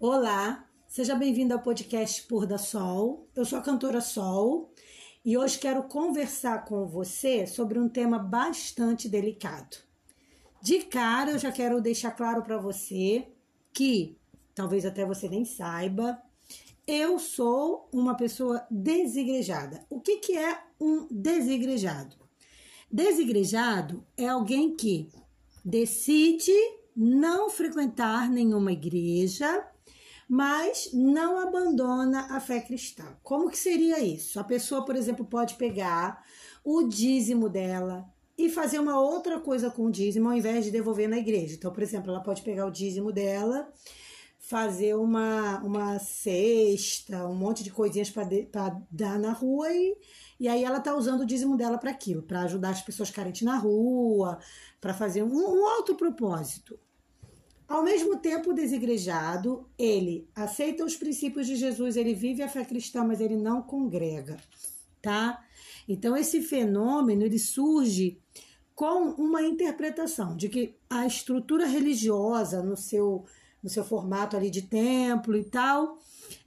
Olá, seja bem-vindo ao podcast Pôr da Sol. Eu sou a cantora Sol e hoje quero conversar com você sobre um tema bastante delicado. De cara, eu já quero deixar claro para você que, talvez até você nem saiba, eu sou uma pessoa desigrejada. O que, que é um desigrejado? Desigrejado é alguém que decide não frequentar nenhuma igreja, mas não abandona a fé cristã. Como que seria isso? A pessoa, por exemplo, pode pegar o dízimo dela e fazer uma outra coisa com o dízimo ao invés de devolver na igreja. Então, por exemplo, ela pode pegar o dízimo dela, fazer uma, uma cesta, um monte de coisinhas para dar na rua e, e aí ela tá usando o dízimo dela para aquilo, para ajudar as pessoas carentes na rua, para fazer um, um outro propósito. Ao mesmo tempo, desigrejado, ele aceita os princípios de Jesus, ele vive a fé cristã, mas ele não congrega, tá? Então, esse fenômeno, ele surge com uma interpretação de que a estrutura religiosa no seu, no seu formato ali de templo e tal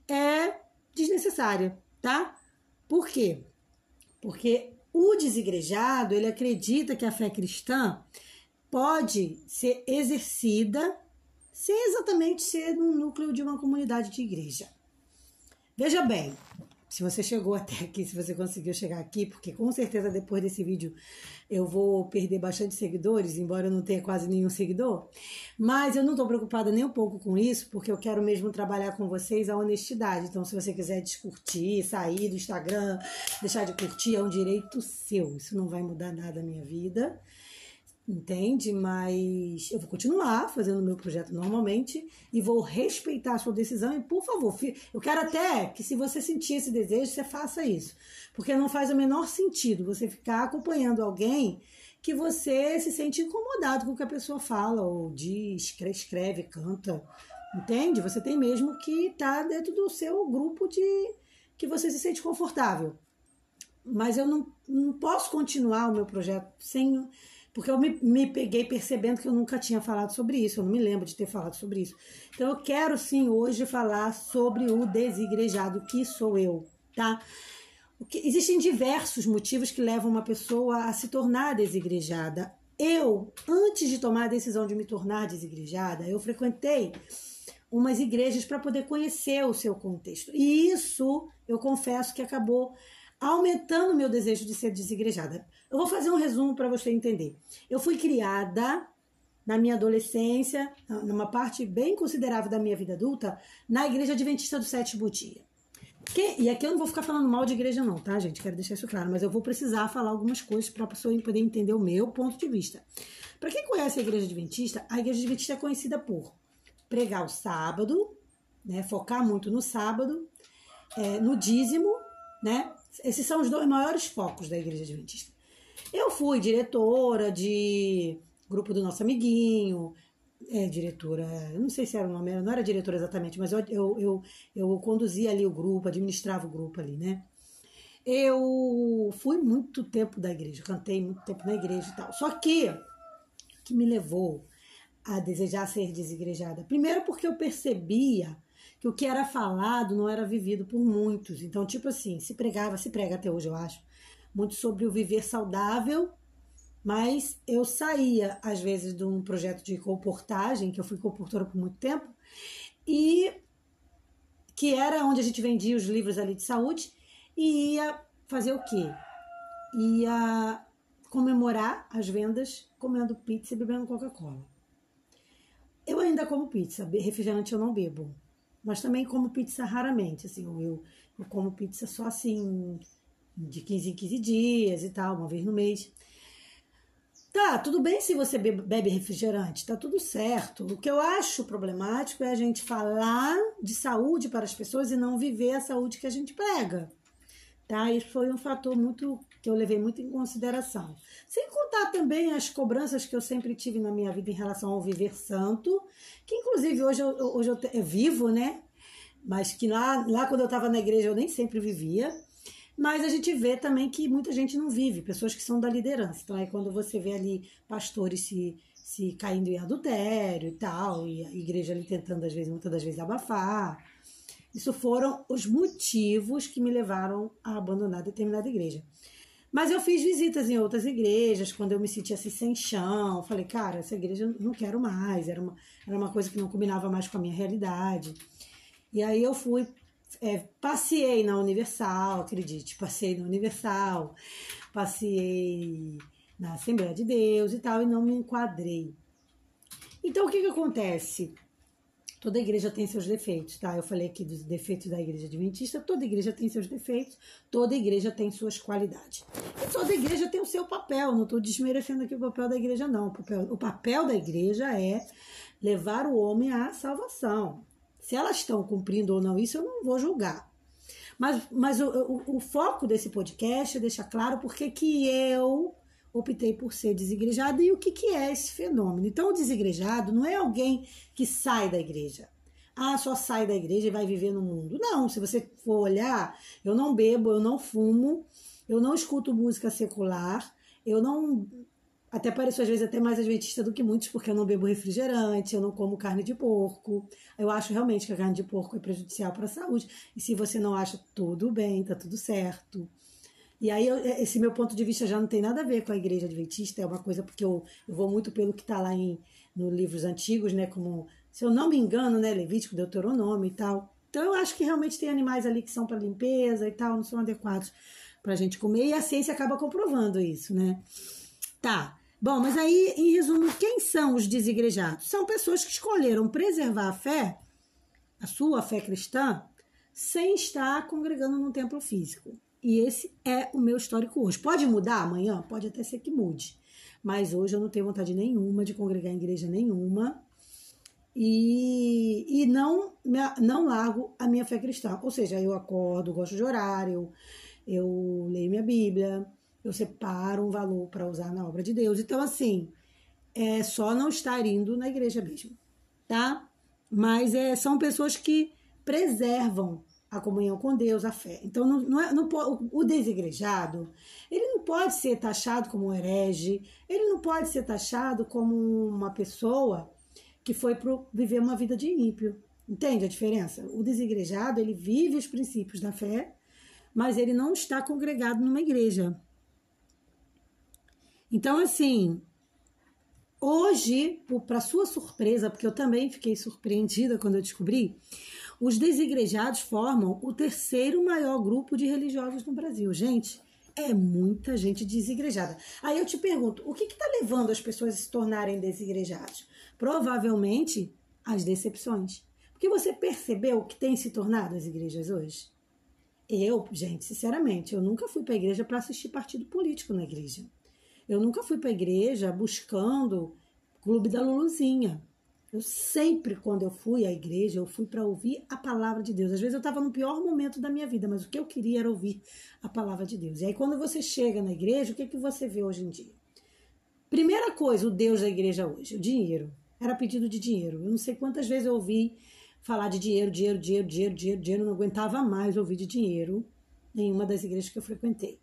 é desnecessária, tá? Por quê? Porque o desigrejado, ele acredita que a fé cristã pode ser exercida sem exatamente ser no núcleo de uma comunidade de igreja. Veja bem, se você chegou até aqui, se você conseguiu chegar aqui, porque com certeza depois desse vídeo eu vou perder bastante seguidores, embora eu não tenha quase nenhum seguidor, mas eu não estou preocupada nem um pouco com isso, porque eu quero mesmo trabalhar com vocês a honestidade. Então, se você quiser descurtir, sair do Instagram, deixar de curtir, é um direito seu. Isso não vai mudar nada na minha vida entende? Mas eu vou continuar fazendo o meu projeto normalmente e vou respeitar a sua decisão. E, por favor, eu quero até que, se você sentir esse desejo, você faça isso. Porque não faz o menor sentido você ficar acompanhando alguém que você se sente incomodado com o que a pessoa fala, ou diz, escreve, canta. Entende? Você tem mesmo que estar tá dentro do seu grupo de que você se sente confortável. Mas eu não, não posso continuar o meu projeto sem porque eu me, me peguei percebendo que eu nunca tinha falado sobre isso, eu não me lembro de ter falado sobre isso. Então eu quero sim hoje falar sobre o desigrejado, que sou eu, tá? Existem diversos motivos que levam uma pessoa a se tornar desigrejada. Eu, antes de tomar a decisão de me tornar desigrejada, eu frequentei umas igrejas para poder conhecer o seu contexto. E isso, eu confesso que acabou aumentando o meu desejo de ser desigrejada. Eu vou fazer um resumo para você entender. Eu fui criada na minha adolescência, numa parte bem considerável da minha vida adulta, na Igreja Adventista do Sétimo Dia. Que, e aqui eu não vou ficar falando mal de igreja, não, tá, gente? Quero deixar isso claro, mas eu vou precisar falar algumas coisas para a pessoa poder entender o meu ponto de vista. Para quem conhece a Igreja Adventista, a Igreja Adventista é conhecida por pregar o sábado, né, focar muito no sábado, é, no dízimo, né? Esses são os dois maiores focos da Igreja Adventista. Eu fui diretora de grupo do nosso amiguinho, é, diretora, não sei se era o nome, não era diretora exatamente, mas eu, eu, eu, eu conduzia ali o grupo, administrava o grupo ali, né? Eu fui muito tempo da igreja, cantei muito tempo na igreja e tal. Só que que me levou a desejar ser desigrejada? Primeiro porque eu percebia que o que era falado não era vivido por muitos. Então, tipo assim, se pregava, se prega até hoje, eu acho, muito sobre o viver saudável, mas eu saía, às vezes, de um projeto de comportagem, que eu fui comportora por muito tempo, e que era onde a gente vendia os livros ali de saúde, e ia fazer o quê? Ia comemorar as vendas comendo pizza e bebendo Coca-Cola. Eu ainda como pizza, refrigerante eu não bebo, mas também como pizza raramente, assim, eu, eu como pizza só assim de 15 em 15 dias e tal, uma vez no mês. Tá, tudo bem se você bebe refrigerante, tá tudo certo. O que eu acho problemático é a gente falar de saúde para as pessoas e não viver a saúde que a gente prega. Tá? Isso foi um fator muito que eu levei muito em consideração. Sem contar também as cobranças que eu sempre tive na minha vida em relação ao viver santo, que inclusive hoje eu, hoje eu, eu vivo, né? Mas que lá, lá quando eu estava na igreja eu nem sempre vivia. Mas a gente vê também que muita gente não vive, pessoas que são da liderança. Então, é quando você vê ali pastores se, se caindo em adultério e tal, e a igreja ali tentando, às vezes, muitas das vezes, abafar. Isso foram os motivos que me levaram a abandonar determinada igreja. Mas eu fiz visitas em outras igrejas, quando eu me sentia assim sem chão. Falei, cara, essa igreja eu não quero mais. Era uma, era uma coisa que não combinava mais com a minha realidade. E aí eu fui, é, passei na Universal, acredite, passei na Universal, passei na Assembleia de Deus e tal, e não me enquadrei. Então o que, que acontece? Toda igreja tem seus defeitos, tá? Eu falei aqui dos defeitos da igreja adventista, toda igreja tem seus defeitos, toda igreja tem suas qualidades. E toda igreja tem o seu papel, não estou desmerecendo aqui o papel da igreja, não. O papel, o papel da igreja é levar o homem à salvação. Se elas estão cumprindo ou não isso, eu não vou julgar. Mas, mas o, o, o foco desse podcast é deixar claro porque que eu optei por ser desigrejado e o que, que é esse fenômeno. Então, o desigrejado não é alguém que sai da igreja. Ah, só sai da igreja e vai viver no mundo. Não, se você for olhar, eu não bebo, eu não fumo, eu não escuto música secular, eu não. Até pareço às vezes até mais adventista do que muitos, porque eu não bebo refrigerante, eu não como carne de porco. Eu acho realmente que a carne de porco é prejudicial para a saúde. E se você não acha, tudo bem, tá tudo certo. E aí, eu, esse meu ponto de vista já não tem nada a ver com a igreja adventista, é uma coisa porque eu, eu vou muito pelo que está lá em nos livros antigos, né? Como, se eu não me engano, né? Levítico, Deuteronômio e tal. Então, eu acho que realmente tem animais ali que são para limpeza e tal, não são adequados para a gente comer, e a ciência acaba comprovando isso, né? Tá. Bom, mas aí, em resumo, quem são os desigrejados? São pessoas que escolheram preservar a fé, a sua fé cristã, sem estar congregando num templo físico. E esse é o meu histórico hoje. Pode mudar amanhã? Pode até ser que mude. Mas hoje eu não tenho vontade nenhuma de congregar em igreja nenhuma. E, e não, não largo a minha fé cristã. Ou seja, eu acordo, gosto de horário, eu leio minha Bíblia, eu separo um valor para usar na obra de Deus. Então, assim, é só não estar indo na igreja mesmo, tá? Mas é, são pessoas que preservam a comunhão com Deus, a fé. Então, não, não, é, não o desigrejado, ele não pode ser taxado como um herege, ele não pode ser taxado como uma pessoa que foi para viver uma vida de ímpio. Entende a diferença? O desigrejado, ele vive os princípios da fé, mas ele não está congregado numa igreja. Então, assim, hoje, para sua surpresa, porque eu também fiquei surpreendida quando eu descobri, os desigrejados formam o terceiro maior grupo de religiosos no Brasil. Gente, é muita gente desigrejada. Aí eu te pergunto, o que está levando as pessoas a se tornarem desigrejados? Provavelmente as decepções. Porque você percebeu que tem se tornado as igrejas hoje? Eu, gente, sinceramente, eu nunca fui para a igreja para assistir partido político na igreja. Eu nunca fui para a igreja buscando clube da Luluzinha. Eu sempre, quando eu fui à igreja, eu fui para ouvir a palavra de Deus. Às vezes eu estava no pior momento da minha vida, mas o que eu queria era ouvir a palavra de Deus. E aí, quando você chega na igreja, o que, que você vê hoje em dia? Primeira coisa, o Deus da igreja hoje, o dinheiro. Era pedido de dinheiro. Eu não sei quantas vezes eu ouvi falar de dinheiro, dinheiro, dinheiro, dinheiro, dinheiro, dinheiro. Eu não aguentava mais ouvir de dinheiro em uma das igrejas que eu frequentei.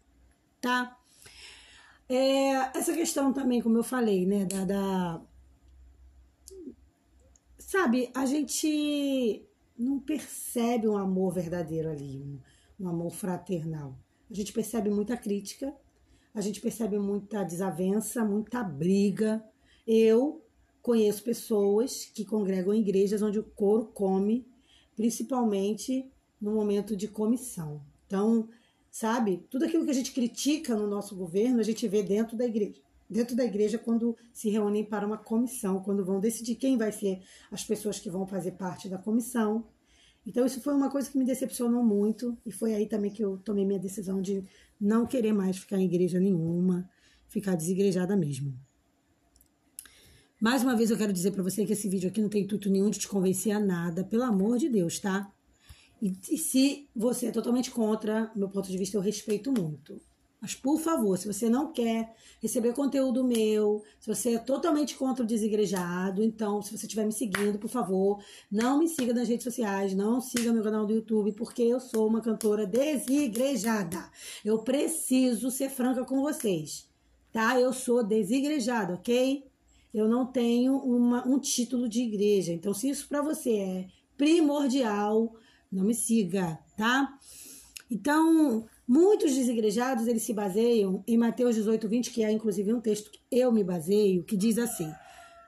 Tá? É, essa questão também, como eu falei, né, da, da Sabe, a gente não percebe um amor verdadeiro ali, um, um amor fraternal. A gente percebe muita crítica, a gente percebe muita desavença, muita briga. Eu conheço pessoas que congregam em igrejas onde o couro come, principalmente no momento de comissão. Então, sabe, tudo aquilo que a gente critica no nosso governo, a gente vê dentro da igreja dentro da igreja quando se reúnem para uma comissão, quando vão decidir quem vai ser as pessoas que vão fazer parte da comissão. Então, isso foi uma coisa que me decepcionou muito, e foi aí também que eu tomei minha decisão de não querer mais ficar em igreja nenhuma, ficar desigrejada mesmo. Mais uma vez eu quero dizer para você que esse vídeo aqui não tem intuito nenhum de te convencer a nada, pelo amor de Deus, tá? E, se você é totalmente contra, meu ponto de vista eu respeito muito. Mas, por favor, se você não quer receber conteúdo meu, se você é totalmente contra o desigrejado, então, se você estiver me seguindo, por favor, não me siga nas redes sociais, não siga meu canal do YouTube, porque eu sou uma cantora desigrejada. Eu preciso ser franca com vocês, tá? Eu sou desigrejada, ok? eu não tenho uma, um título de igreja. Então, se isso para você é primordial, não me siga, tá? Então, muitos desigrejados, eles se baseiam em Mateus 18, 20, que é inclusive um texto que eu me baseio, que diz assim,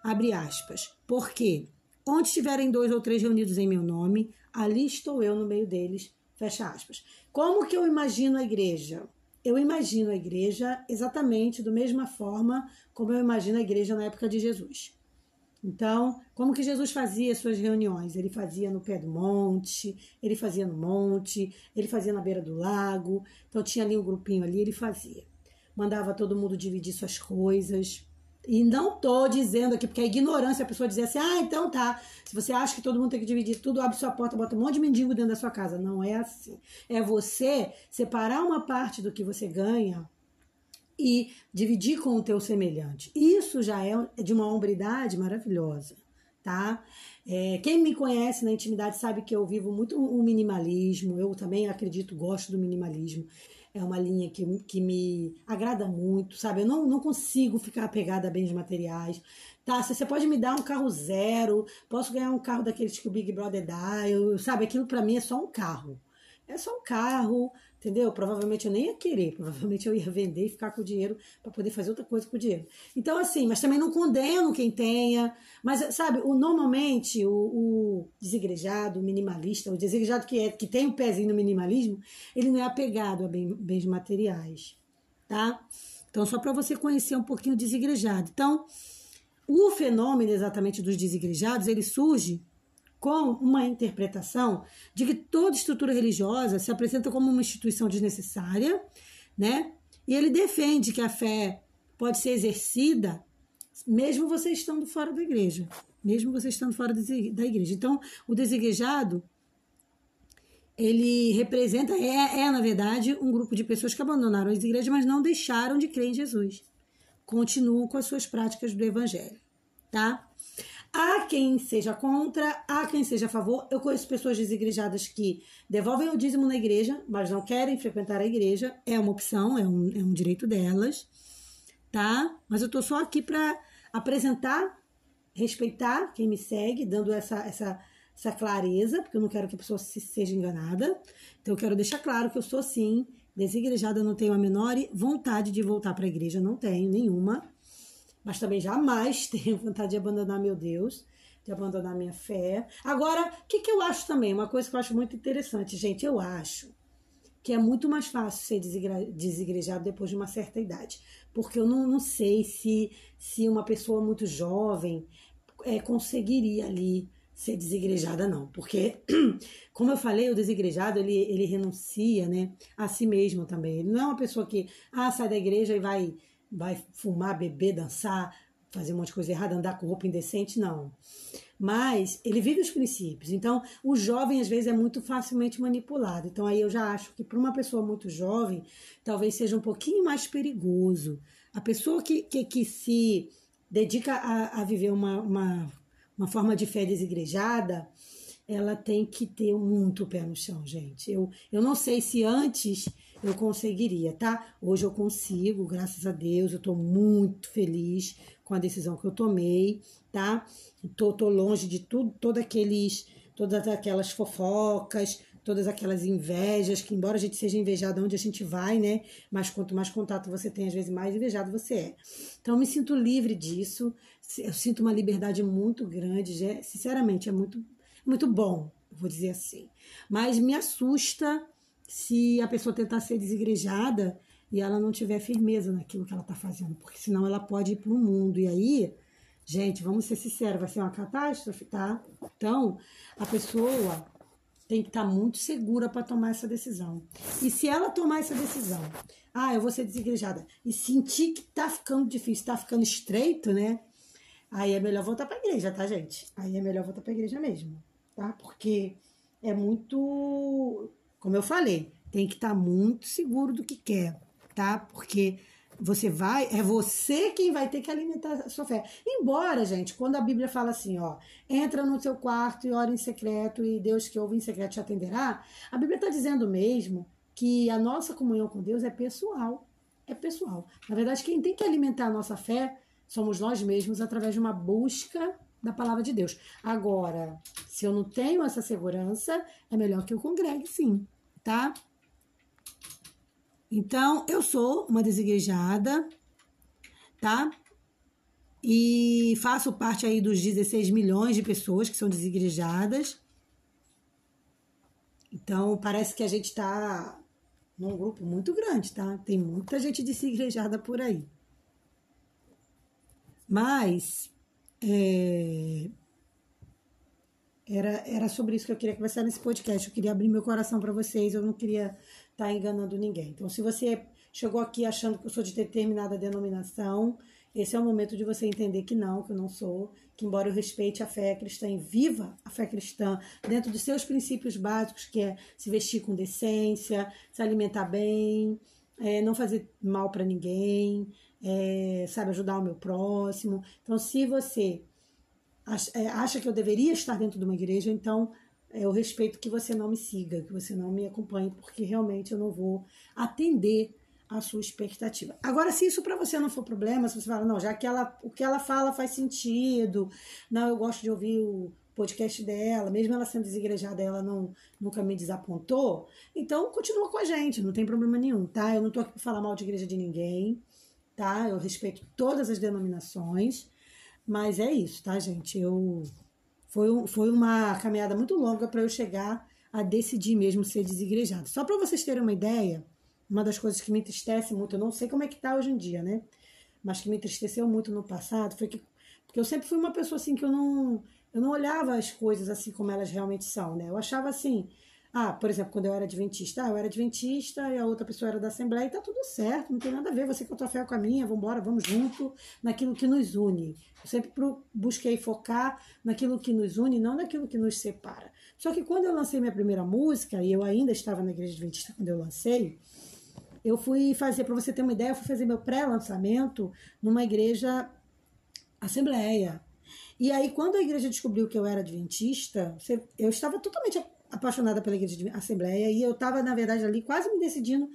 abre aspas, porque onde estiverem dois ou três reunidos em meu nome, ali estou eu no meio deles, fecha aspas. Como que eu imagino a igreja? Eu imagino a igreja exatamente da mesma forma como eu imagino a igreja na época de Jesus. Então, como que Jesus fazia suas reuniões? Ele fazia no pé do monte, ele fazia no monte, ele fazia na beira do lago. Então tinha ali um grupinho ali, ele fazia. Mandava todo mundo dividir suas coisas. E não tô dizendo aqui, porque a ignorância, a pessoa dizer assim, ah, então tá. Se você acha que todo mundo tem que dividir tudo, abre sua porta, bota um monte de mendigo dentro da sua casa. Não é assim. É você separar uma parte do que você ganha e dividir com o teu semelhante. Isso já é de uma hombridade maravilhosa, tá? É, quem me conhece na intimidade sabe que eu vivo muito o minimalismo, eu também acredito, gosto do minimalismo. É uma linha que, que me agrada muito, sabe? Eu não, não consigo ficar apegada a bens materiais. Tá, você pode me dar um carro zero, posso ganhar um carro daqueles que o Big Brother dá, eu, sabe? Aquilo para mim é só um carro. É só um carro, entendeu? Provavelmente eu nem ia querer, provavelmente eu ia vender e ficar com o dinheiro para poder fazer outra coisa com o dinheiro. Então, assim, mas também não condeno quem tenha, mas, sabe, o, normalmente o, o desigrejado, o minimalista, o desigrejado que, é, que tem o um pezinho no minimalismo, ele não é apegado a bem, bens materiais, tá? Então, só para você conhecer um pouquinho o desigrejado. Então, o fenômeno exatamente dos desigrejados, ele surge com uma interpretação de que toda estrutura religiosa se apresenta como uma instituição desnecessária, né? E ele defende que a fé pode ser exercida mesmo você estando fora da igreja, mesmo você estando fora da igreja. Então, o desigrejado ele representa, é, é na verdade um grupo de pessoas que abandonaram as igrejas, mas não deixaram de crer em Jesus. Continuam com as suas práticas do evangelho, tá? Há quem seja contra, há quem seja a favor. Eu conheço pessoas desigrejadas que devolvem o dízimo na igreja, mas não querem frequentar a igreja. É uma opção, é um, é um direito delas, tá? Mas eu tô só aqui para apresentar, respeitar quem me segue, dando essa, essa, essa clareza, porque eu não quero que a pessoa se, seja enganada. Então eu quero deixar claro que eu sou sim desigrejada, não tenho a menor vontade de voltar para a igreja, não tenho nenhuma mas também jamais tenho vontade de abandonar meu Deus, de abandonar minha fé. Agora, o que, que eu acho também? Uma coisa que eu acho muito interessante, gente, eu acho que é muito mais fácil ser desigrejado depois de uma certa idade. Porque eu não, não sei se, se uma pessoa muito jovem é, conseguiria ali ser desigrejada, não. Porque, como eu falei, o desigrejado, ele, ele renuncia né, a si mesmo também. Ele não é uma pessoa que ah, sai da igreja e vai vai fumar, beber, dançar, fazer um monte de coisa errada, andar com roupa indecente, não. Mas ele vive os princípios. Então, o jovem às vezes é muito facilmente manipulado. Então, aí eu já acho que para uma pessoa muito jovem, talvez seja um pouquinho mais perigoso. A pessoa que, que, que se dedica a, a viver uma, uma, uma forma de fé desigrejada, ela tem que ter muito pé no chão, gente. Eu, eu não sei se antes eu conseguiria, tá? Hoje eu consigo, graças a Deus, eu tô muito feliz com a decisão que eu tomei, tá? Tô, tô longe de tudo, todos aqueles, todas aquelas fofocas, todas aquelas invejas, que embora a gente seja invejado onde a gente vai, né? Mas quanto mais contato você tem, às vezes mais invejado você é. Então eu me sinto livre disso, eu sinto uma liberdade muito grande, sinceramente, é muito, muito bom, vou dizer assim. Mas me assusta se a pessoa tentar ser desigrejada e ela não tiver firmeza naquilo que ela está fazendo, porque senão ela pode ir para o mundo. E aí, gente, vamos ser sinceros, vai ser uma catástrofe, tá? Então, a pessoa tem que estar tá muito segura para tomar essa decisão. E se ela tomar essa decisão, ah, eu vou ser desigrejada, e sentir que tá ficando difícil, tá ficando estreito, né? Aí é melhor voltar para a igreja, tá, gente? Aí é melhor voltar para a igreja mesmo, tá? Porque é muito como eu falei, tem que estar tá muito seguro do que quer, tá? Porque você vai, é você quem vai ter que alimentar a sua fé. Embora, gente, quando a Bíblia fala assim, ó, entra no seu quarto e ora em secreto e Deus que ouve em secreto te atenderá, a Bíblia está dizendo mesmo que a nossa comunhão com Deus é pessoal. É pessoal. Na verdade, quem tem que alimentar a nossa fé somos nós mesmos através de uma busca da palavra de Deus. Agora, se eu não tenho essa segurança, é melhor que eu congregue, sim, tá? Então, eu sou uma desigrejada, tá? E faço parte aí dos 16 milhões de pessoas que são desigrejadas. Então, parece que a gente está num grupo muito grande, tá? Tem muita gente desigrejada por aí. Mas, é, era, era sobre isso que eu queria conversar nesse podcast. Eu queria abrir meu coração para vocês, eu não queria estar tá enganando ninguém. Então, se você chegou aqui achando que eu sou de determinada denominação, esse é o momento de você entender que não, que eu não sou, que embora eu respeite a fé cristã e viva a fé cristã dentro dos seus princípios básicos, que é se vestir com decência, se alimentar bem, é, não fazer mal para ninguém, é, sabe, ajudar o meu próximo. Então, se você acha que eu deveria estar dentro de uma igreja, então é, eu respeito que você não me siga, que você não me acompanhe, porque realmente eu não vou atender a sua expectativa. Agora, se isso para você não for problema, se você fala, não, já que ela, o que ela fala faz sentido, não, eu gosto de ouvir o podcast dela, mesmo ela sendo desigrejada, ela não nunca me desapontou, então continua com a gente, não tem problema nenhum, tá? Eu não tô aqui para falar mal de igreja de ninguém, tá? Eu respeito todas as denominações, mas é isso, tá, gente? Eu foi, foi uma caminhada muito longa para eu chegar a decidir mesmo ser desigrejado. Só para vocês terem uma ideia, uma das coisas que me entristece muito, eu não sei como é que tá hoje em dia, né? Mas que me entristeceu muito no passado foi que porque eu sempre fui uma pessoa assim que eu não eu não olhava as coisas assim como elas realmente são, né? Eu achava assim, ah, por exemplo, quando eu era adventista, ah, eu era adventista e a outra pessoa era da Assembleia, e tá tudo certo, não tem nada a ver, você com a tua fé com a minha, vamos embora, vamos junto naquilo que nos une. Eu sempre busquei focar naquilo que nos une, não naquilo que nos separa. Só que quando eu lancei minha primeira música, e eu ainda estava na igreja adventista quando eu lancei, eu fui fazer, para você ter uma ideia, eu fui fazer meu pré-lançamento numa igreja assembleia. E aí, quando a igreja descobriu que eu era adventista, eu estava totalmente apaixonada pela igreja de assembleia e eu estava, na verdade, ali quase me decidindo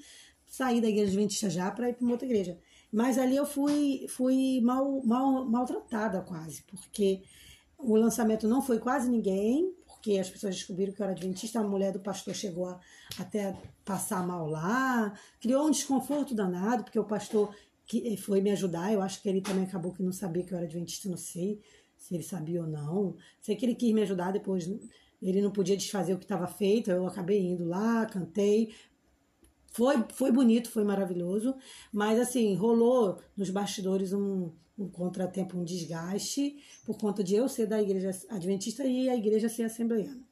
sair da igreja adventista já para ir para outra igreja. Mas ali eu fui, fui mal, mal, maltratada quase, porque o lançamento não foi quase ninguém, porque as pessoas descobriram que eu era adventista, a mulher do pastor chegou a, até passar mal lá, criou um desconforto danado, porque o pastor que eh, foi me ajudar, eu acho que ele também acabou que não sabia que eu era adventista, não sei se ele sabia ou não. Sei que ele quis me ajudar, depois ele não podia desfazer o que estava feito, eu acabei indo lá, cantei. Foi, foi bonito, foi maravilhoso, mas assim, rolou nos bastidores um, um contratempo, um desgaste, por conta de eu ser da igreja adventista e a igreja ser assembleiana.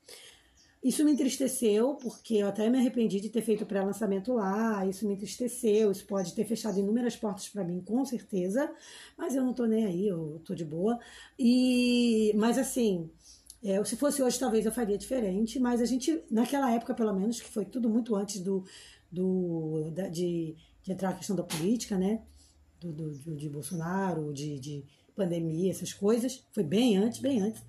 Isso me entristeceu, porque eu até me arrependi de ter feito o pré-lançamento lá, isso me entristeceu, isso pode ter fechado inúmeras portas para mim, com certeza, mas eu não tô nem aí, eu tô de boa. E, mas assim, é, se fosse hoje, talvez eu faria diferente, mas a gente, naquela época, pelo menos, que foi tudo muito antes do, do da, de, de entrar a questão da política, né? do, do, de Bolsonaro, de, de pandemia, essas coisas. Foi bem antes, bem antes.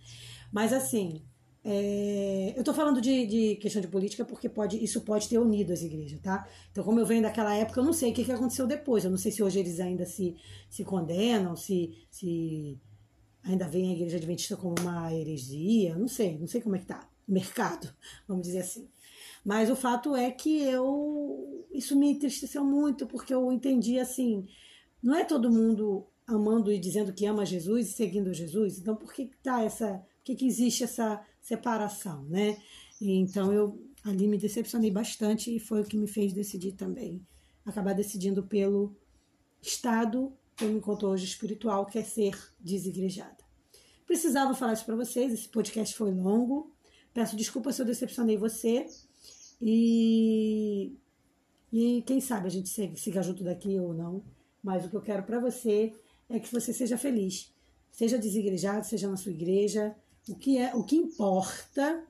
Mas assim, é, eu estou falando de, de, questão de política porque pode, isso pode ter unido as igrejas, tá? Então, como eu venho daquela época, eu não sei o que, que aconteceu depois. Eu não sei se hoje eles ainda se, se condenam, se, se ainda veem a igreja adventista como uma heresia. Não sei, não sei como é que tá mercado, vamos dizer assim. Mas o fato é que eu isso me entristeceu muito porque eu entendi assim, não é todo mundo amando e dizendo que ama Jesus e seguindo Jesus. Então, por que tá essa, por que, que existe essa separação, né? Então, eu ali me decepcionei bastante e foi o que me fez decidir também, acabar decidindo pelo estado eu me encontro hoje espiritual, que é ser desigrejada. Precisava falar isso para vocês, esse podcast foi longo. Peço desculpa se eu decepcionei você. E, e quem sabe a gente siga junto daqui ou não. Mas o que eu quero para você é que você seja feliz. Seja desigrejado, seja na sua igreja. O que é, o que importa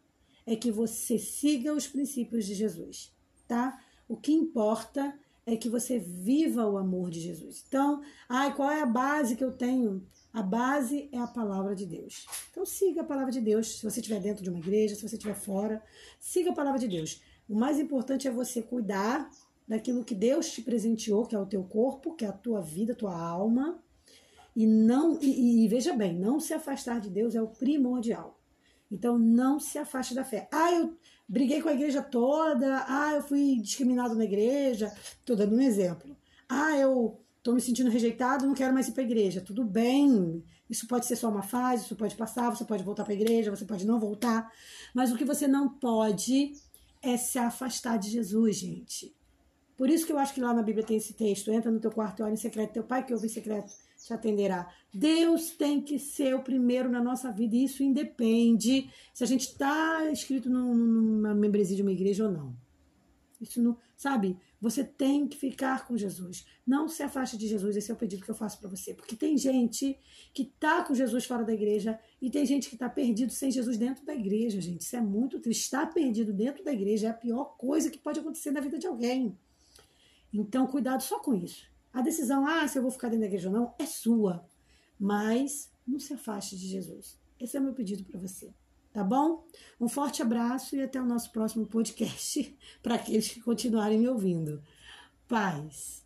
é que você siga os princípios de Jesus, tá? O que importa é que você viva o amor de Jesus. Então, ai, qual é a base que eu tenho? A base é a palavra de Deus. Então, siga a palavra de Deus. Se você estiver dentro de uma igreja, se você estiver fora, siga a palavra de Deus. O mais importante é você cuidar daquilo que Deus te presenteou, que é o teu corpo, que é a tua vida, a tua alma, E não e, e, veja bem, não se afastar de Deus é o primordial. Então não se afaste da fé. Ah, eu briguei com a igreja toda. Ah, eu fui discriminado na igreja. Estou dando um exemplo. Ah, eu estou me sentindo rejeitado, não quero mais ir para a igreja. Tudo bem. Isso pode ser só uma fase, isso pode passar, você pode voltar para a igreja, você pode não voltar. Mas o que você não pode é se afastar de Jesus, gente. Por isso que eu acho que lá na Bíblia tem esse texto: entra no teu quarto e olha em secreto, teu pai que ouve em secreto te atenderá. Deus tem que ser o primeiro na nossa vida, e isso independe se a gente está inscrito numa membresia de uma igreja ou não. Isso não, sabe? Você tem que ficar com Jesus. Não se afaste de Jesus. Esse é o pedido que eu faço para você. Porque tem gente que tá com Jesus fora da igreja e tem gente que tá perdido sem Jesus dentro da igreja, gente. Isso é muito triste. Estar perdido dentro da igreja é a pior coisa que pode acontecer na vida de alguém. Então, cuidado só com isso. A decisão, ah, se eu vou ficar dentro da igreja ou não, é sua. Mas não se afaste de Jesus. Esse é o meu pedido para você. Tá bom? Um forte abraço e até o nosso próximo podcast para aqueles que continuarem me ouvindo. Paz.